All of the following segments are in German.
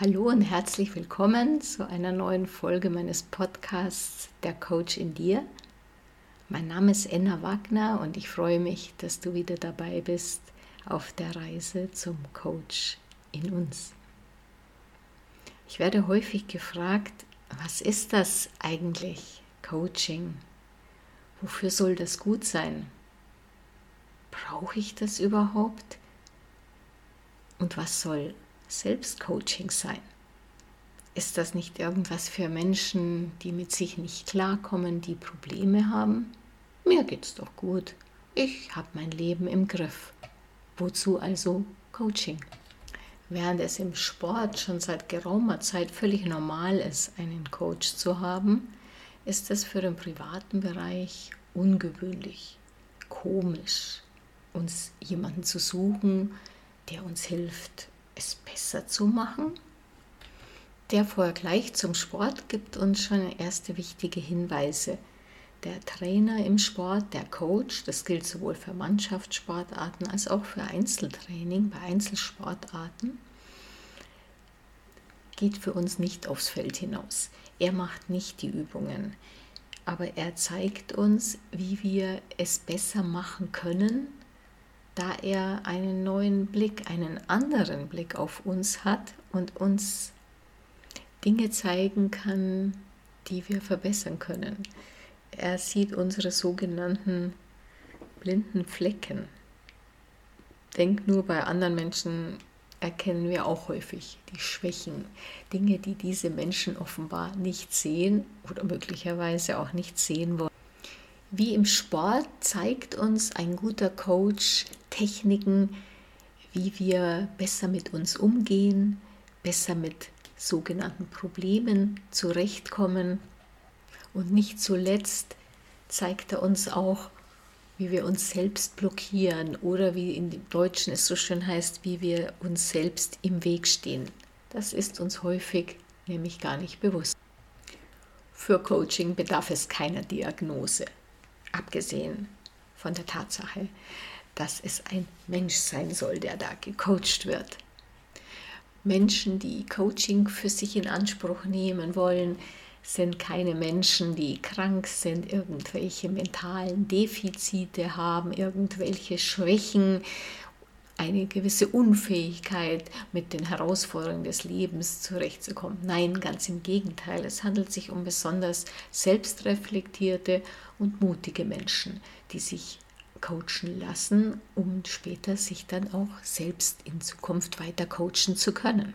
Hallo und herzlich willkommen zu einer neuen Folge meines Podcasts Der Coach in dir. Mein Name ist Enna Wagner und ich freue mich, dass du wieder dabei bist auf der Reise zum Coach in uns. Ich werde häufig gefragt, was ist das eigentlich, Coaching? Wofür soll das gut sein? Brauche ich das überhaupt? Und was soll Selbstcoaching sein? Ist das nicht irgendwas für Menschen, die mit sich nicht klarkommen, die Probleme haben? Mir geht's doch gut. Ich habe mein Leben im Griff. Wozu also Coaching? Während es im Sport schon seit geraumer Zeit völlig normal ist, einen Coach zu haben, ist es für den privaten Bereich ungewöhnlich, komisch, uns jemanden zu suchen, der uns hilft, es besser zu machen? Der Vergleich zum Sport gibt uns schon erste wichtige Hinweise. Der Trainer im Sport, der Coach, das gilt sowohl für Mannschaftssportarten als auch für Einzeltraining bei Einzelsportarten, geht für uns nicht aufs Feld hinaus. Er macht nicht die Übungen, aber er zeigt uns, wie wir es besser machen können da er einen neuen Blick, einen anderen Blick auf uns hat und uns Dinge zeigen kann, die wir verbessern können. Er sieht unsere sogenannten blinden Flecken. Denk nur, bei anderen Menschen erkennen wir auch häufig die Schwächen, Dinge, die diese Menschen offenbar nicht sehen oder möglicherweise auch nicht sehen wollen. Wie im Sport zeigt uns ein guter Coach Techniken, wie wir besser mit uns umgehen, besser mit sogenannten Problemen zurechtkommen. Und nicht zuletzt zeigt er uns auch, wie wir uns selbst blockieren oder wie in dem Deutschen es so schön heißt, wie wir uns selbst im Weg stehen. Das ist uns häufig nämlich gar nicht bewusst. Für Coaching bedarf es keiner Diagnose abgesehen von der Tatsache, dass es ein Mensch sein soll, der da gecoacht wird. Menschen, die Coaching für sich in Anspruch nehmen wollen, sind keine Menschen, die krank sind, irgendwelche mentalen Defizite haben, irgendwelche Schwächen, eine gewisse Unfähigkeit, mit den Herausforderungen des Lebens zurechtzukommen. Nein, ganz im Gegenteil. Es handelt sich um besonders selbstreflektierte und mutige Menschen, die sich coachen lassen, um später sich dann auch selbst in Zukunft weiter coachen zu können.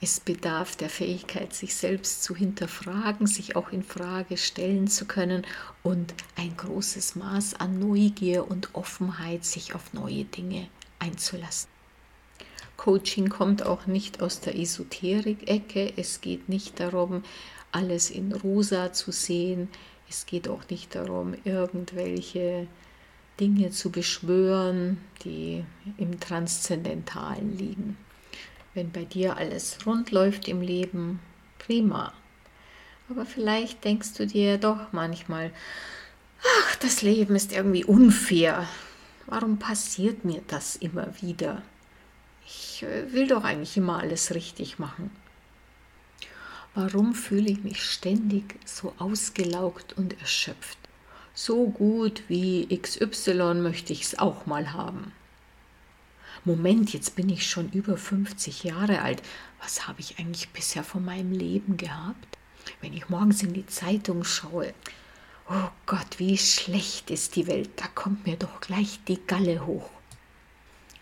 Es bedarf der Fähigkeit, sich selbst zu hinterfragen, sich auch in Frage stellen zu können und ein großes Maß an Neugier und Offenheit, sich auf neue Dinge einzulassen. Coaching kommt auch nicht aus der Esoterik-Ecke. Es geht nicht darum, alles in rosa zu sehen. Es geht auch nicht darum, irgendwelche Dinge zu beschwören, die im Transzendentalen liegen. Wenn bei dir alles rund läuft im Leben, prima. Aber vielleicht denkst du dir doch manchmal, ach, das Leben ist irgendwie unfair. Warum passiert mir das immer wieder? Ich äh, will doch eigentlich immer alles richtig machen. Warum fühle ich mich ständig so ausgelaugt und erschöpft? So gut wie XY möchte ich es auch mal haben. Moment, jetzt bin ich schon über 50 Jahre alt. Was habe ich eigentlich bisher von meinem Leben gehabt? Wenn ich morgens in die Zeitung schaue, oh Gott, wie schlecht ist die Welt, da kommt mir doch gleich die Galle hoch.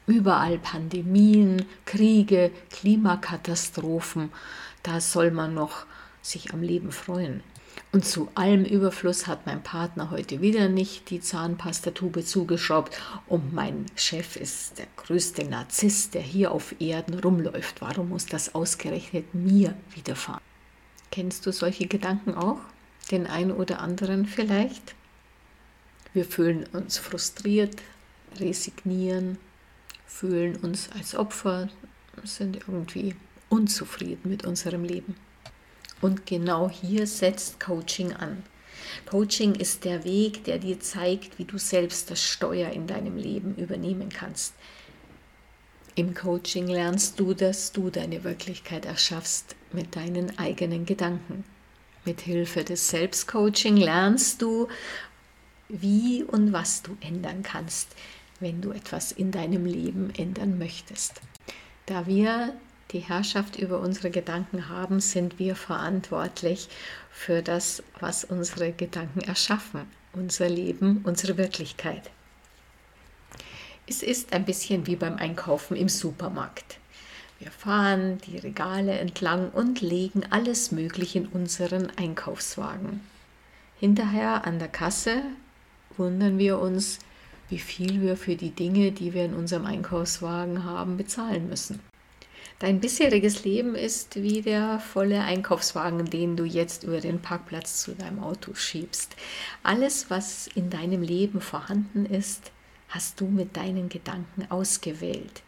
Überall Pandemien, Kriege, Klimakatastrophen, da soll man noch sich am Leben freuen. Und zu allem Überfluss hat mein Partner heute wieder nicht die Zahnpastatube zugeschraubt und mein Chef ist der größte Narzisst, der hier auf Erden rumläuft. Warum muss das ausgerechnet mir widerfahren? Kennst du solche Gedanken auch? Den einen oder anderen vielleicht? Wir fühlen uns frustriert, resignieren, fühlen uns als Opfer, sind irgendwie unzufrieden mit unserem Leben. Und genau hier setzt Coaching an. Coaching ist der Weg, der dir zeigt, wie du selbst das Steuer in deinem Leben übernehmen kannst. Im Coaching lernst du, dass du deine Wirklichkeit erschaffst mit deinen eigenen Gedanken. Mit Hilfe des Selbstcoaching lernst du, wie und was du ändern kannst, wenn du etwas in deinem Leben ändern möchtest. Da wir die Herrschaft über unsere Gedanken haben, sind wir verantwortlich für das, was unsere Gedanken erschaffen, unser Leben, unsere Wirklichkeit. Es ist ein bisschen wie beim Einkaufen im Supermarkt. Wir fahren die Regale entlang und legen alles Mögliche in unseren Einkaufswagen. Hinterher an der Kasse wundern wir uns, wie viel wir für die Dinge, die wir in unserem Einkaufswagen haben, bezahlen müssen. Dein bisheriges Leben ist wie der volle Einkaufswagen, den du jetzt über den Parkplatz zu deinem Auto schiebst. Alles, was in deinem Leben vorhanden ist, hast du mit deinen Gedanken ausgewählt.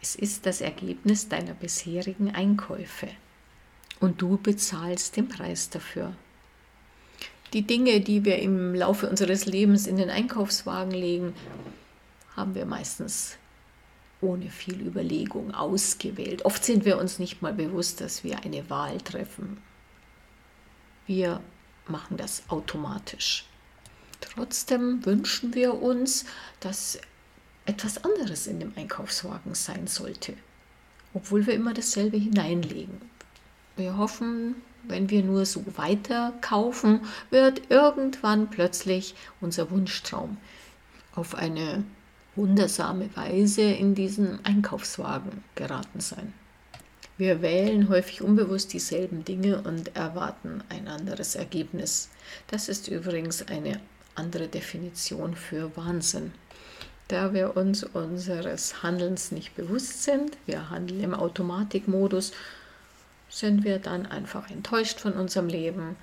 Es ist das Ergebnis deiner bisherigen Einkäufe und du bezahlst den Preis dafür. Die Dinge, die wir im Laufe unseres Lebens in den Einkaufswagen legen, haben wir meistens ohne viel Überlegung ausgewählt. Oft sind wir uns nicht mal bewusst, dass wir eine Wahl treffen. Wir machen das automatisch. Trotzdem wünschen wir uns, dass etwas anderes in dem Einkaufswagen sein sollte, obwohl wir immer dasselbe hineinlegen. Wir hoffen, wenn wir nur so weiter kaufen, wird irgendwann plötzlich unser Wunschtraum auf eine wundersame Weise in diesen Einkaufswagen geraten sein. Wir wählen häufig unbewusst dieselben Dinge und erwarten ein anderes Ergebnis. Das ist übrigens eine andere Definition für Wahnsinn. Da wir uns unseres Handelns nicht bewusst sind, wir handeln im Automatikmodus, sind wir dann einfach enttäuscht von unserem Leben,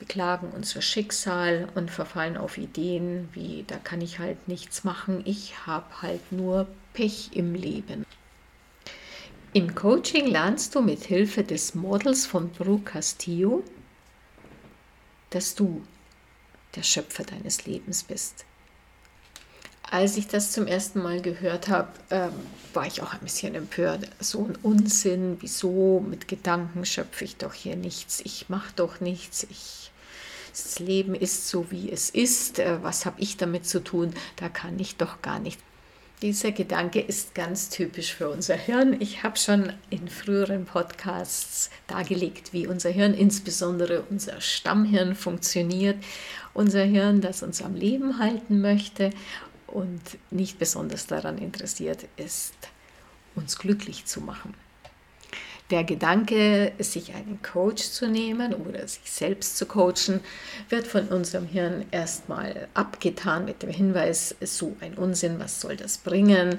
beklagen unser Schicksal und verfallen auf Ideen wie, da kann ich halt nichts machen, ich habe halt nur Pech im Leben. Im Coaching lernst du mit Hilfe des Models von Brooke Castillo, dass du der Schöpfer deines Lebens bist. Als ich das zum ersten Mal gehört habe, ähm, war ich auch ein bisschen empört. So ein Unsinn, wieso mit Gedanken schöpfe ich doch hier nichts, ich mache doch nichts, ich das Leben ist so, wie es ist, äh, was habe ich damit zu tun, da kann ich doch gar nicht. Dieser Gedanke ist ganz typisch für unser Hirn. Ich habe schon in früheren Podcasts dargelegt, wie unser Hirn, insbesondere unser Stammhirn, funktioniert. Unser Hirn, das uns am Leben halten möchte und nicht besonders daran interessiert ist, uns glücklich zu machen der Gedanke, sich einen Coach zu nehmen oder sich selbst zu coachen, wird von unserem Hirn erstmal abgetan mit dem Hinweis, so ein Unsinn, was soll das bringen?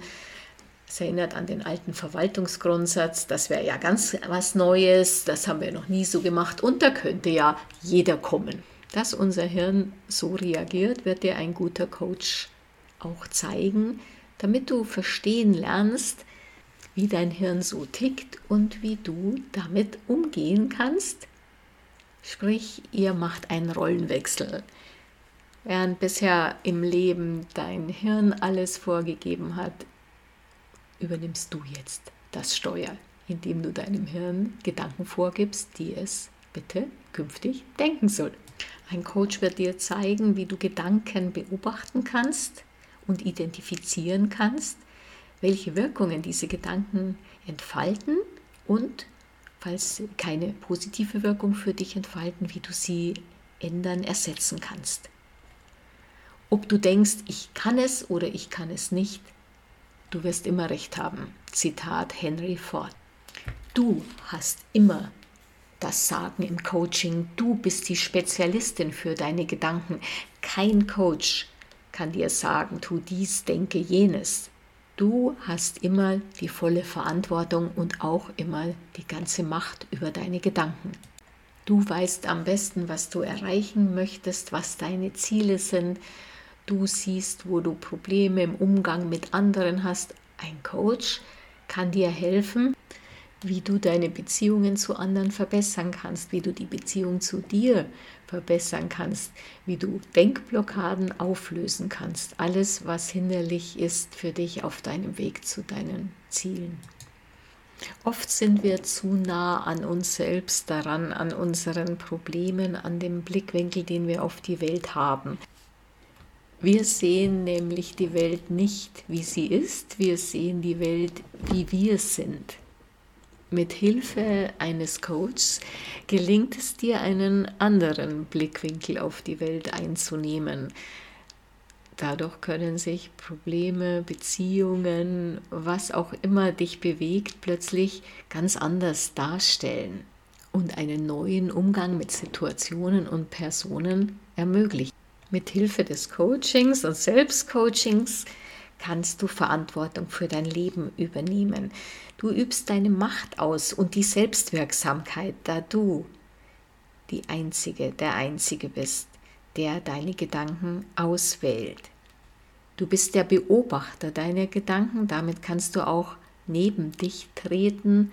Es erinnert an den alten Verwaltungsgrundsatz, das wäre ja ganz was Neues, das haben wir noch nie so gemacht und da könnte ja jeder kommen. Dass unser Hirn so reagiert, wird dir ein guter Coach auch zeigen, damit du verstehen lernst, wie dein Hirn so tickt und wie du damit umgehen kannst. Sprich, ihr macht einen Rollenwechsel. Während bisher im Leben dein Hirn alles vorgegeben hat, übernimmst du jetzt das Steuer, indem du deinem Hirn Gedanken vorgibst, die es bitte künftig denken soll. Ein Coach wird dir zeigen, wie du Gedanken beobachten kannst und identifizieren kannst, welche Wirkungen diese Gedanken entfalten und, falls keine positive Wirkung für dich entfalten, wie du sie ändern, ersetzen kannst. Ob du denkst, ich kann es oder ich kann es nicht, du wirst immer recht haben. Zitat Henry Ford. Du hast immer das Sagen im Coaching. Du bist die Spezialistin für deine Gedanken. Kein Coach kann dir sagen, tu dies, denke jenes. Du hast immer die volle Verantwortung und auch immer die ganze Macht über deine Gedanken. Du weißt am besten, was du erreichen möchtest, was deine Ziele sind. Du siehst, wo du Probleme im Umgang mit anderen hast. Ein Coach kann dir helfen, wie du deine Beziehungen zu anderen verbessern kannst, wie du die Beziehung zu dir verbessern kannst, wie du Denkblockaden auflösen kannst. Alles, was hinderlich ist für dich auf deinem Weg zu deinen Zielen. Oft sind wir zu nah an uns selbst daran, an unseren Problemen, an dem Blickwinkel, den wir auf die Welt haben. Wir sehen nämlich die Welt nicht, wie sie ist, wir sehen die Welt, wie wir sind. Mit Hilfe eines Coaches gelingt es dir, einen anderen Blickwinkel auf die Welt einzunehmen. Dadurch können sich Probleme, Beziehungen, was auch immer dich bewegt, plötzlich ganz anders darstellen und einen neuen Umgang mit Situationen und Personen ermöglichen. Mit Hilfe des Coachings und Selbstcoachings kannst du Verantwortung für dein Leben übernehmen. Du übst deine Macht aus und die Selbstwirksamkeit, da du die Einzige, der Einzige bist, der deine Gedanken auswählt. Du bist der Beobachter deiner Gedanken, damit kannst du auch neben dich treten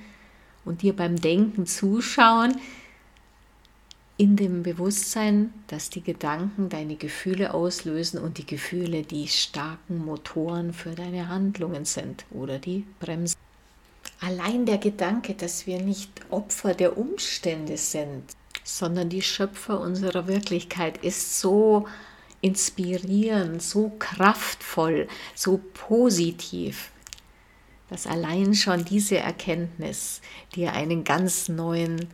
und dir beim Denken zuschauen, in dem Bewusstsein, dass die Gedanken deine Gefühle auslösen und die Gefühle die starken Motoren für deine Handlungen sind oder die Bremsen. Allein der Gedanke, dass wir nicht Opfer der Umstände sind, sondern die Schöpfer unserer Wirklichkeit, ist so inspirierend, so kraftvoll, so positiv, dass allein schon diese Erkenntnis dir einen ganz neuen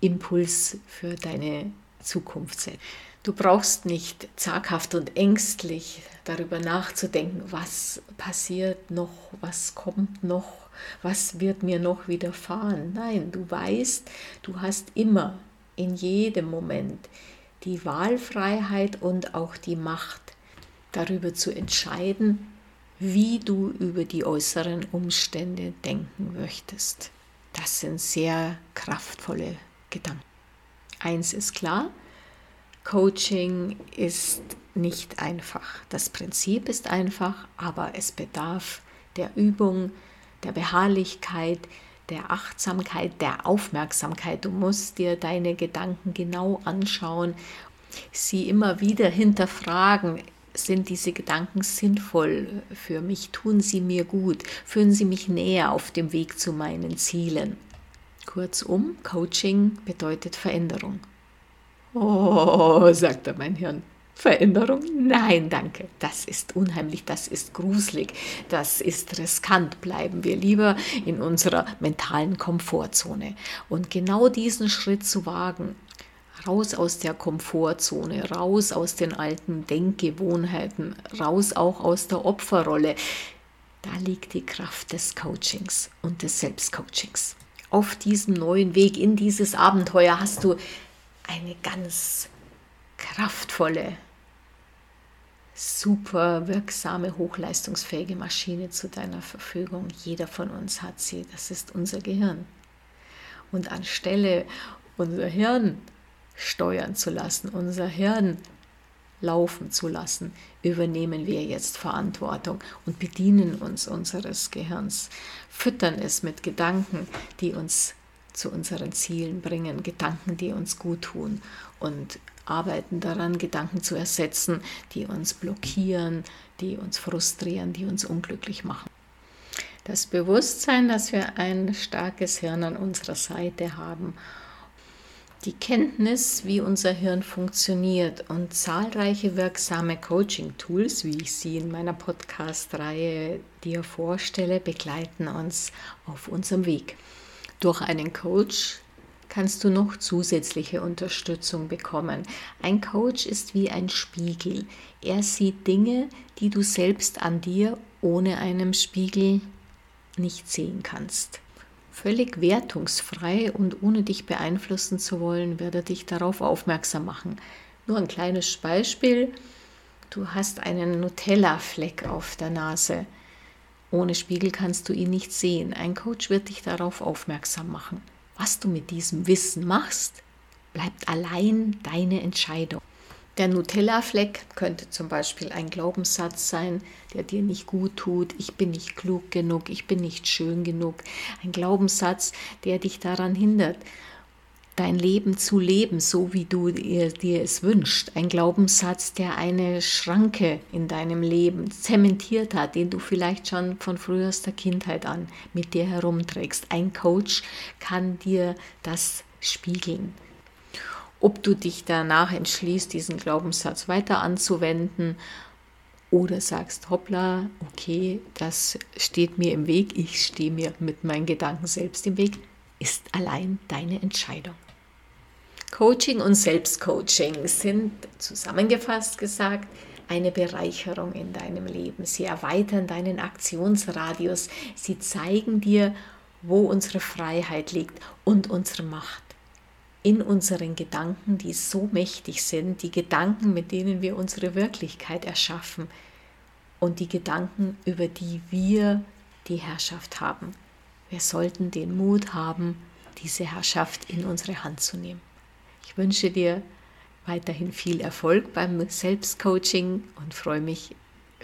Impuls für deine Zukunft setzt. Du brauchst nicht zaghaft und ängstlich darüber nachzudenken, was passiert noch, was kommt noch, was wird mir noch widerfahren. Nein, du weißt, du hast immer in jedem Moment die Wahlfreiheit und auch die Macht darüber zu entscheiden, wie du über die äußeren Umstände denken möchtest. Das sind sehr kraftvolle Gedanken. Eins ist klar, Coaching ist nicht einfach. Das Prinzip ist einfach, aber es bedarf der Übung, der Beharrlichkeit, der Achtsamkeit, der Aufmerksamkeit. Du musst dir deine Gedanken genau anschauen, sie immer wieder hinterfragen. Sind diese Gedanken sinnvoll für mich? Tun sie mir gut? Führen sie mich näher auf dem Weg zu meinen Zielen? Kurzum, Coaching bedeutet Veränderung. Oh, sagte mein Hirn. Veränderung? Nein, danke. Das ist unheimlich, das ist gruselig, das ist riskant. Bleiben wir lieber in unserer mentalen Komfortzone. Und genau diesen Schritt zu wagen, raus aus der Komfortzone, raus aus den alten Denkgewohnheiten, raus auch aus der Opferrolle, da liegt die Kraft des Coachings und des Selbstcoachings auf diesem neuen Weg in dieses Abenteuer hast du eine ganz kraftvolle, super wirksame, hochleistungsfähige Maschine zu deiner Verfügung. Jeder von uns hat sie. Das ist unser Gehirn. Und anstelle unser Hirn steuern zu lassen, unser Hirn laufen zu lassen, übernehmen wir jetzt Verantwortung und bedienen uns unseres Gehirns, füttern es mit Gedanken, die uns zu unseren Zielen bringen, Gedanken, die uns gut tun und arbeiten daran, Gedanken zu ersetzen, die uns blockieren, die uns frustrieren, die uns unglücklich machen. Das Bewusstsein, dass wir ein starkes Hirn an unserer Seite haben die Kenntnis, wie unser Hirn funktioniert und zahlreiche wirksame Coaching-Tools, wie ich sie in meiner Podcast-Reihe dir vorstelle, begleiten uns auf unserem Weg. Durch einen Coach kannst du noch zusätzliche Unterstützung bekommen. Ein Coach ist wie ein Spiegel. Er sieht Dinge, die du selbst an dir ohne einem Spiegel nicht sehen kannst. Völlig wertungsfrei und ohne dich beeinflussen zu wollen, wird er dich darauf aufmerksam machen. Nur ein kleines Beispiel. Du hast einen Nutella-Fleck auf der Nase. Ohne Spiegel kannst du ihn nicht sehen. Ein Coach wird dich darauf aufmerksam machen. Was du mit diesem Wissen machst, bleibt allein deine Entscheidung. Der Nutella-Fleck könnte zum Beispiel ein Glaubenssatz sein, der dir nicht gut tut. Ich bin nicht klug genug, ich bin nicht schön genug. Ein Glaubenssatz, der dich daran hindert, dein Leben zu leben, so wie du dir, es wünschst. Ein Glaubenssatz, der eine Schranke in deinem Leben zementiert hat, den du vielleicht schon von frühester Kindheit an mit dir herumträgst. Ein Coach kann dir das spiegeln. Ob du dich danach entschließt, diesen Glaubenssatz weiter anzuwenden oder sagst, hoppla, okay, das steht mir im Weg, ich stehe mir mit meinen Gedanken selbst im Weg, ist allein deine Entscheidung. Coaching und Selbstcoaching sind zusammengefasst gesagt eine Bereicherung in deinem Leben. Sie erweitern deinen Aktionsradius. Sie zeigen dir, wo unsere Freiheit liegt und unsere Macht. In unseren Gedanken, die so mächtig sind, die Gedanken, mit denen wir unsere Wirklichkeit erschaffen und die Gedanken, über die wir die Herrschaft haben. Wir sollten den Mut haben, diese Herrschaft in unsere Hand zu nehmen. Ich wünsche dir weiterhin viel Erfolg beim Selbstcoaching und freue mich,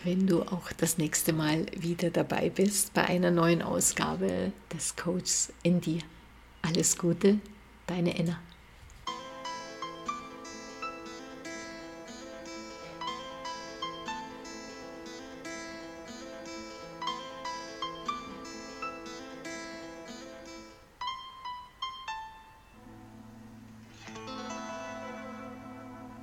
wenn du auch das nächste Mal wieder dabei bist bei einer neuen Ausgabe des Coaches in dir. Alles Gute, deine Enna.